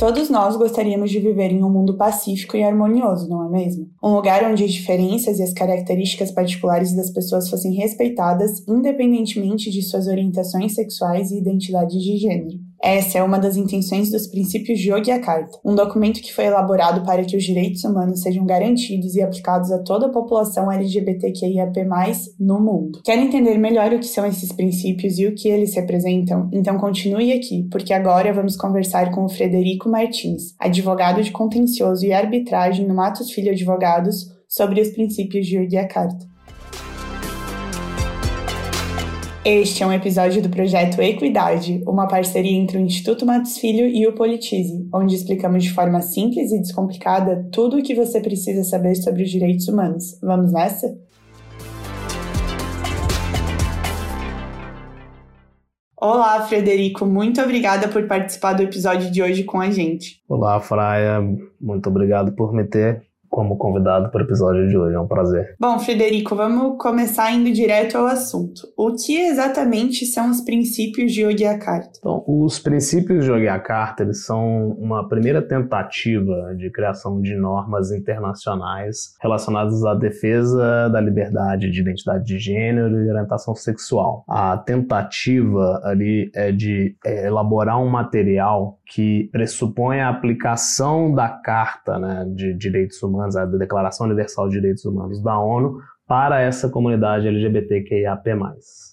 Todos nós gostaríamos de viver em um mundo pacífico e harmonioso, não é mesmo? Um lugar onde as diferenças e as características particulares das pessoas fossem respeitadas, independentemente de suas orientações sexuais e identidades de gênero. Essa é uma das intenções dos princípios de Yogyakarta, um documento que foi elaborado para que os direitos humanos sejam garantidos e aplicados a toda a população LGBTQIAP+, no mundo. Quer entender melhor o que são esses princípios e o que eles representam? Então continue aqui, porque agora vamos conversar com o Frederico Martins, advogado de contencioso e arbitragem no Matos Filho Advogados, sobre os princípios de Yogyakarta. Este é um episódio do projeto Equidade, uma parceria entre o Instituto Matos Filho e o Politize, onde explicamos de forma simples e descomplicada tudo o que você precisa saber sobre os direitos humanos. Vamos nessa? Olá, Frederico. Muito obrigada por participar do episódio de hoje com a gente. Olá, Fraia. Muito obrigado por me ter como convidado para o episódio de hoje. É um prazer. Bom, Frederico, vamos começar indo direto ao assunto. O que exatamente são os princípios de Yogyakarta? Então, os princípios de Yogyakarta eles são uma primeira tentativa de criação de normas internacionais relacionadas à defesa da liberdade de identidade de gênero e orientação sexual. A tentativa ali é de é, elaborar um material que pressupõe a aplicação da Carta né, de Direitos Humanos, a Declaração Universal de Direitos Humanos da ONU, para essa comunidade LGBTQIAP+.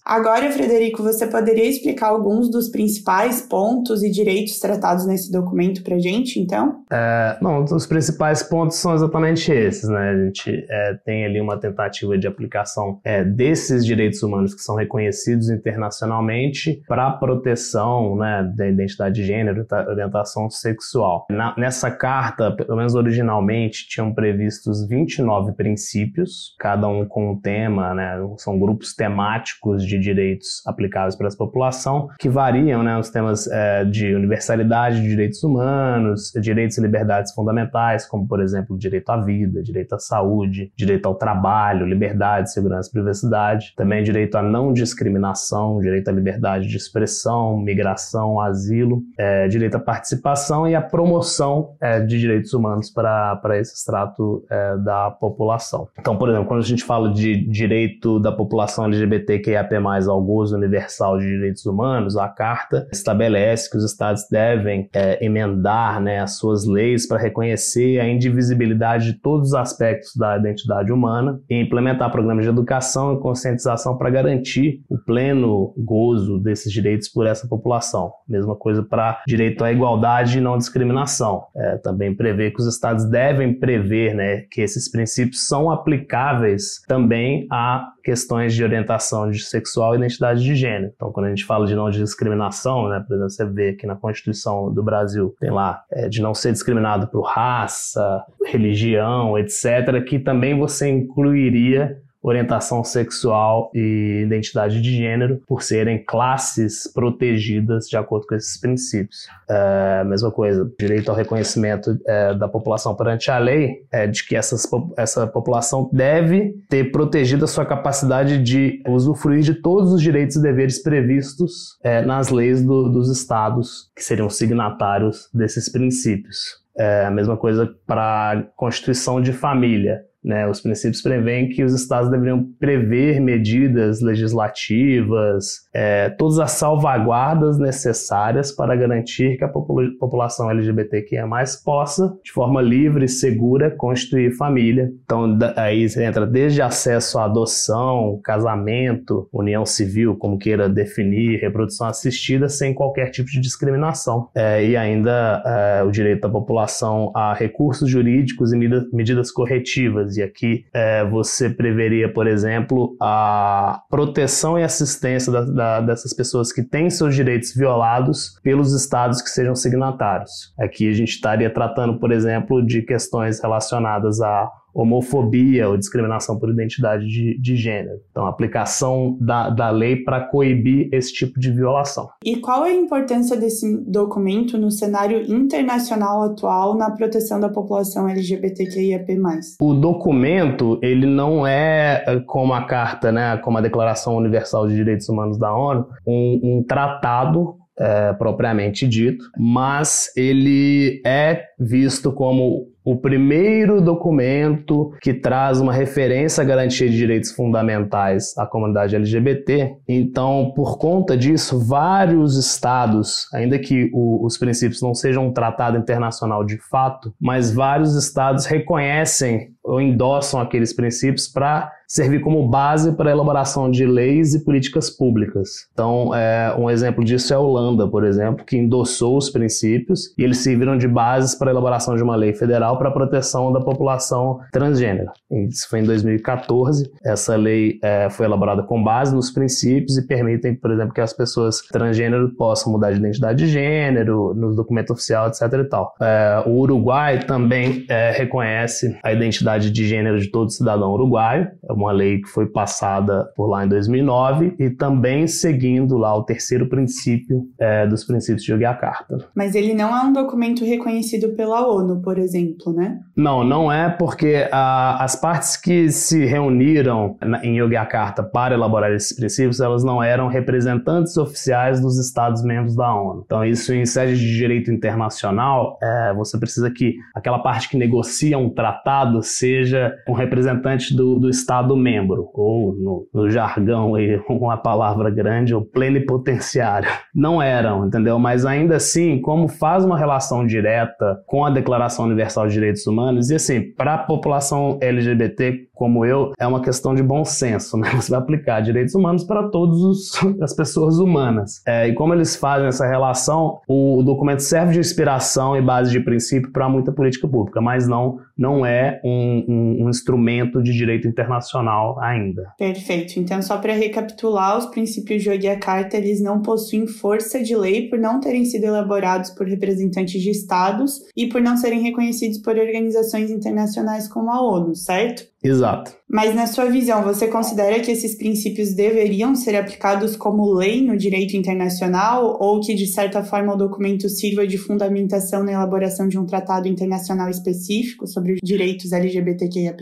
Agora, Frederico, você poderia explicar alguns dos principais pontos e direitos tratados nesse documento para a gente, então? É, não, os principais pontos são exatamente esses, né? A gente é, tem ali uma tentativa de aplicação é, desses direitos humanos que são reconhecidos internacionalmente para a proteção né, da identidade de gênero, da orientação sexual. Na, nessa carta, pelo menos originalmente, tinham previstos 29 princípios, cada um com um tema, né? São grupos temáticos de direitos aplicáveis para essa população, que variam, né, os temas é, de universalidade de direitos humanos, direitos e liberdades fundamentais, como, por exemplo, direito à vida, direito à saúde, direito ao trabalho, liberdade, segurança e privacidade, também direito à não discriminação, direito à liberdade de expressão, migração, asilo, é, direito à participação e à promoção é, de direitos humanos para esse extrato é, da população. Então, por exemplo, quando a gente fala de direito da população LGBTQIAP+, ao gozo universal de direitos humanos, a Carta estabelece que os Estados devem é, emendar né, as suas leis para reconhecer a indivisibilidade de todos os aspectos da identidade humana e implementar programas de educação e conscientização para garantir o pleno gozo desses direitos por essa população. Mesma coisa para direito à igualdade e não discriminação. É, também prevê que os Estados devem prever né, que esses princípios são aplicáveis também a questões de orientação de sexual e identidade de gênero. Então, quando a gente fala de não discriminação, né, por exemplo, você vê que na Constituição do Brasil tem lá é, de não ser discriminado por raça, religião, etc., que também você incluiria orientação sexual e identidade de gênero por serem classes protegidas de acordo com esses princípios. É, mesma coisa, direito ao reconhecimento é, da população perante a lei é de que essas, essa população deve ter protegido a sua capacidade de usufruir de todos os direitos e deveres previstos é, nas leis do, dos estados que seriam signatários desses princípios. É a mesma coisa para a constituição de família Né? Os princípios prevêem que os estados deveriam prever medidas legislativas, é, todas as salvaguardas necessárias para garantir que a popula população LGBTQIA+, possa, de forma livre e segura, constituir família. Então, aí entra desde acesso à adoção, casamento, união civil, como queira definir, reprodução assistida, sem qualquer tipo de discriminação. É, e ainda é, o direito da população a recursos jurídicos e medidas corretivas. E aqui é, você preveria, por exemplo, a proteção e assistência da, da, dessas pessoas que têm seus direitos violados pelos estados que sejam signatários. Aqui a gente estaria tratando, por exemplo, de questões relacionadas a homofobia ou discriminação por identidade de, de gênero. Então, a aplicação da, da lei para coibir esse tipo de violação. E qual é a importância desse documento no cenário internacional atual na proteção da população LGBTQIAP+. O documento, ele não é é como a carta, né, como a Declaração Universal de Direitos Humanos da ONU, um, um tratado é, propriamente dito, mas ele é visto como o primeiro documento que traz uma referência à garantia de direitos fundamentais à comunidade LGBT. Então, por conta disso, vários estados, ainda que o, os princípios não sejam um tratado internacional de fato, mas vários estados reconhecem ou endossam aqueles princípios para servir como base para a elaboração de leis e políticas públicas. Então, é, um exemplo disso é a Holanda, por exemplo, que endossou os princípios e eles serviram de bases para a elaboração de uma lei federal para a proteção da população transgênero. Isso foi em 2014. Essa lei é, foi elaborada com base nos princípios e permitem, por exemplo, que as pessoas transgênero possam mudar de identidade de gênero, no documento oficial, etc. E tal. É, o Uruguai também é, reconhece a identidade de gênero de todo cidadão uruguaio. Uma lei que foi passada por lá em 2009 e também seguindo lá o terceiro princípio é, dos princípios de Yogyakarta. Mas ele não é um documento reconhecido pela ONU, por exemplo, né? Não, não é porque a, as partes que se reuniram na, em Yogyakarta para elaborar esses princípios, elas não eram representantes oficiais dos Estados-membros da ONU. Então, isso em sede de direito internacional, é, você precisa que aquela parte que negocia um tratado seja um representante do, do Estado-membro, ou no, no jargão, aí, uma palavra grande, o plenipotenciário. Não eram, entendeu? Mas ainda assim, como faz uma relação direta com a Declaração Universal de Direitos Humanos, e assim, para a população LGBT como eu, é uma questão de bom senso, né? Você vai aplicar direitos humanos para todas as pessoas humanas. É, e como eles fazem essa relação, o, documento serve de inspiração e base de princípio para muita política pública, mas não, não é um, um, um instrumento de direito internacional ainda. Perfeito. Então, só para recapitular, os princípios de Yogyakarta, eles não possuem força de lei por não terem sido elaborados por representantes de estados e por não serem reconhecidos por organizações internacionais como a ONU, certo? Exato. Mas, na sua visão, você considera que esses princípios deveriam ser aplicados como lei no direito internacional ou que, de certa forma, o documento sirva de fundamentação na elaboração de um tratado internacional específico sobre os direitos LGBTQIAP+.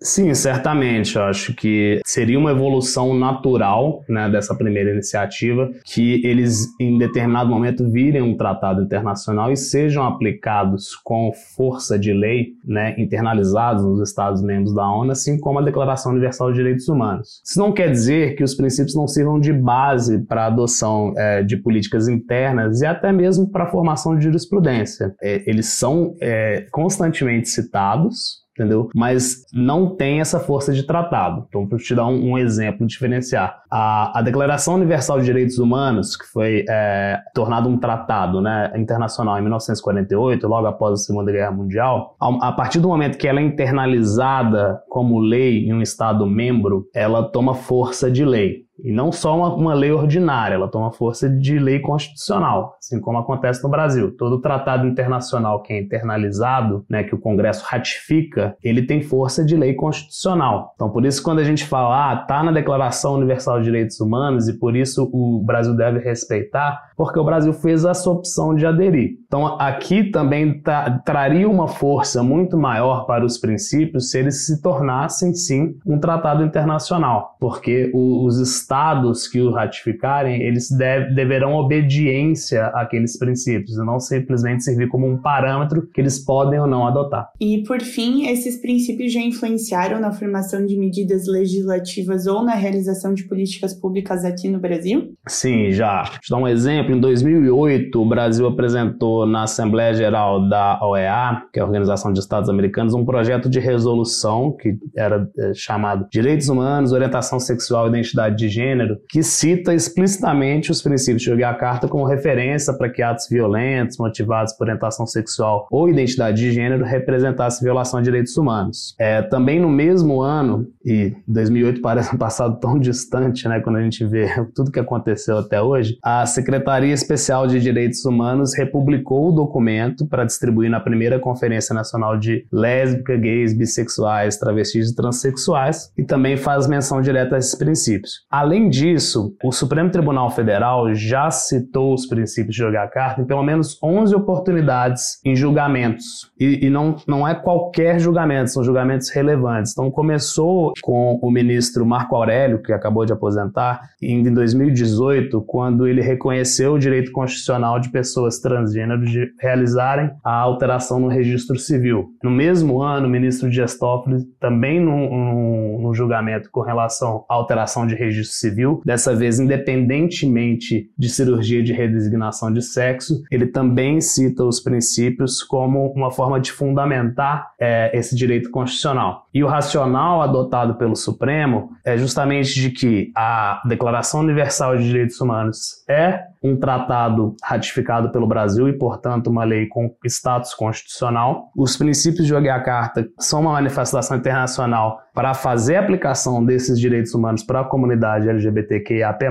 Sim, certamente. Eu acho que seria uma evolução natural né, dessa primeira iniciativa que eles, em determinado momento, virem um tratado internacional e sejam aplicados com força de lei, né, internalizados nos Estados-membros da ONU, assim como a Declaração Universal de Direitos Humanos. Isso não quer dizer que os princípios não sirvam de base para a adoção é, de políticas internas e até mesmo para a formação de jurisprudência. É, eles são é, constantemente citados, entendeu? Mas não tem essa força de tratado. Então, para te dar um, um, exemplo, diferenciar, a, a, Declaração Universal de Direitos Humanos, que foi é, tornado um tratado né, internacional em 1948, logo após a Segunda Guerra Mundial, a, a partir do momento que ela é internalizada como lei em um Estado membro, ela toma força de lei. E não só uma, uma, lei ordinária, ela toma força de lei constitucional, assim como acontece no Brasil. Todo tratado internacional que é internalizado, né, que o Congresso ratifica, ele tem força de lei constitucional. Então, por isso, quando a gente fala, ah, tá na Declaração Universal de Direitos Humanos e por isso o Brasil deve respeitar, porque o Brasil fez essa opção de aderir. Então, aqui também tra traria uma força muito maior para os princípios se eles se tornassem, sim, um tratado internacional, porque o, os estados que o ratificarem, eles deve, deverão obediência àqueles princípios, e não simplesmente servir como um parâmetro que eles podem ou não adotar. E, por fim, esses princípios já influenciaram na formação de medidas legislativas ou na realização de políticas públicas aqui no Brasil? Sim, já. Deixa eu dar um exemplo. Em 2008, o Brasil apresentou na Assembleia Geral da OEA, que é a Organização de Estados Americanos, um projeto de resolução que era é, chamado Direitos Humanos, Orientação Sexual e Identidade de Gênero, que cita explicitamente os princípios de Yogyakarta como referência para que atos violentos motivados por orientação sexual ou identidade de gênero representassem violação de direitos humanos. É, também no mesmo ano, e 2008 parece um passado tão distante, né, quando a gente vê tudo que aconteceu até hoje, a Secretaria Especial de Direitos Humanos republicou o documento para distribuir na primeira Conferência Nacional de Lésbica, Gays, Bissexuais, Travestis e Transsexuais e também faz menção direta a esses princípios. Além disso, o Supremo Tribunal Federal já citou os princípios de jogar carta em pelo menos 11 oportunidades em julgamentos. E, e não, não é qualquer julgamento, são julgamentos relevantes. Então começou com o ministro Marco Aurélio, que acabou de aposentar, em 2018, quando ele reconheceu o direito constitucional de pessoas transgênero de realizarem a alteração no registro civil. No mesmo ano, o ministro Dias Toffoli, também num, julgamento com relação à alteração de registro civil, dessa vez independentemente de cirurgia de redesignação de sexo, ele também cita os princípios como uma forma de fundamentar é, esse direito constitucional. E o racional adotado pelo Supremo é justamente de que a Declaração Universal de Direitos Humanos é um tratado ratificado pelo Brasil e, portanto, uma lei com status constitucional. Os princípios de Yogyakarta são uma manifestação internacional para fazer aplicação desses direitos humanos para a comunidade LGBTQIAP+,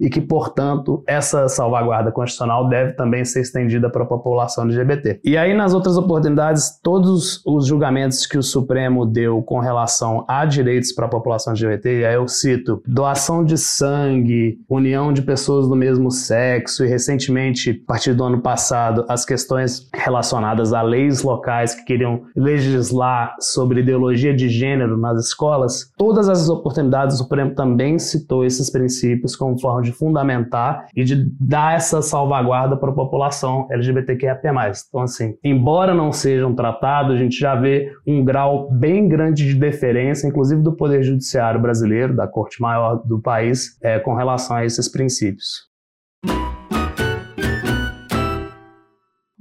e que, portanto, essa salvaguarda constitucional deve também ser estendida para a população LGBT. E aí, nas outras oportunidades, todos os julgamentos que o Supremo deu com relação a direitos para a população LGBT, e aí eu cito doação de sangue, união de pessoas do mesmo sexo, e recentemente, a partir do ano passado, as questões relacionadas a leis locais que queriam legislar sobre ideologia de gênero nas escolas, todas as oportunidades o Supremo também citou esses princípios como forma de fundamentar e de dar essa salvaguarda para a população LGBTQIA+. Então, assim, embora não seja um tratado, a gente já vê um grau bem grande de deferência, inclusive do Poder Judiciário brasileiro, da Corte Maior do país, é, com relação a esses princípios.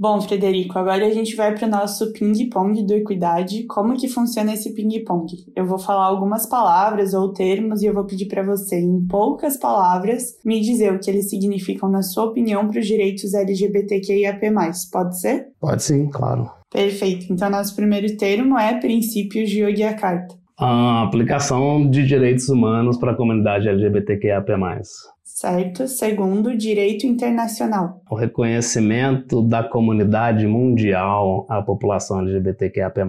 Bom, Frederico, agora a gente vai para o nosso ping-pong do Equidade. Como que funciona esse ping-pong? Eu vou falar algumas palavras ou termos e eu vou pedir para você, em poucas palavras, me dizer o que eles significam, na sua opinião, para os direitos LGBTQIAP+. Pode ser? Pode sim, claro. Perfeito. Então, nosso primeiro termo é princípios de Yogyakarta. A aplicação de direitos humanos para a comunidade LGBTQIAP+. Certo. Segundo, direito internacional. O reconhecimento da comunidade mundial à população LGBTQIAP+.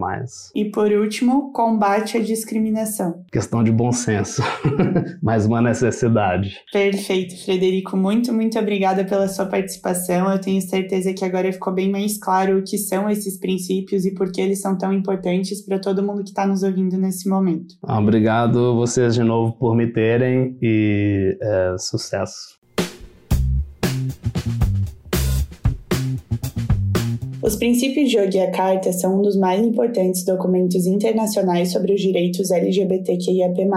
E por último, combate à discriminação. Questão de bom senso. Mais uma necessidade. Perfeito, Frederico. Muito, muito obrigada pela sua participação. Eu tenho certeza que agora ficou bem mais claro o que são esses princípios e por que eles são tão importantes para todo mundo que está nos ouvindo nesse momento. Obrigado vocês de novo por me terem e é, sucesso sucesso. Os princípios de Yogyakarta são um dos mais importantes documentos internacionais sobre os direitos LGBTQIAP+.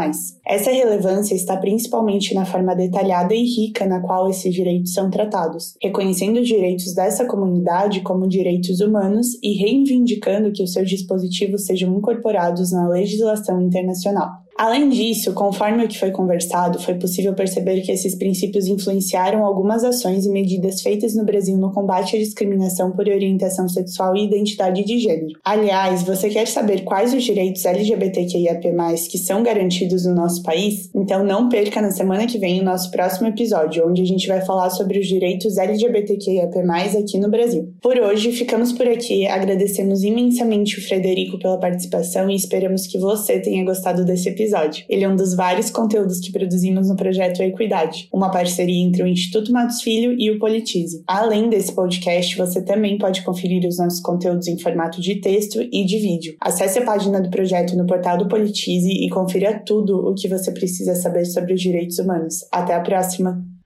Essa relevância está principalmente na forma detalhada e rica na qual esses direitos são tratados, reconhecendo os direitos dessa comunidade como direitos humanos e reivindicando que os seus dispositivos sejam incorporados na legislação internacional. Além disso, conforme o que foi conversado, foi possível perceber que esses princípios influenciaram algumas ações e medidas feitas no Brasil no combate à discriminação por orientação sexual e identidade de gênero. Aliás, você quer saber quais os direitos LGBTQIAP+, que são garantidos no nosso país? Então não perca na semana que vem o nosso próximo episódio, onde a gente vai falar sobre os direitos LGBTQIAP+, aqui no Brasil. Por hoje, ficamos por aqui, agradecemos imensamente o Frederico pela participação e esperamos que você tenha gostado desse episódio episódio. Ele é um dos vários conteúdos que produzimos no projeto Equidade, uma parceria entre o Instituto Matos Filho e o Politize. Além desse podcast, você também pode conferir os nossos conteúdos em formato de texto e de vídeo. Acesse a página do projeto no portal do Politize e confira tudo o que você precisa saber sobre os direitos humanos. Até a próxima!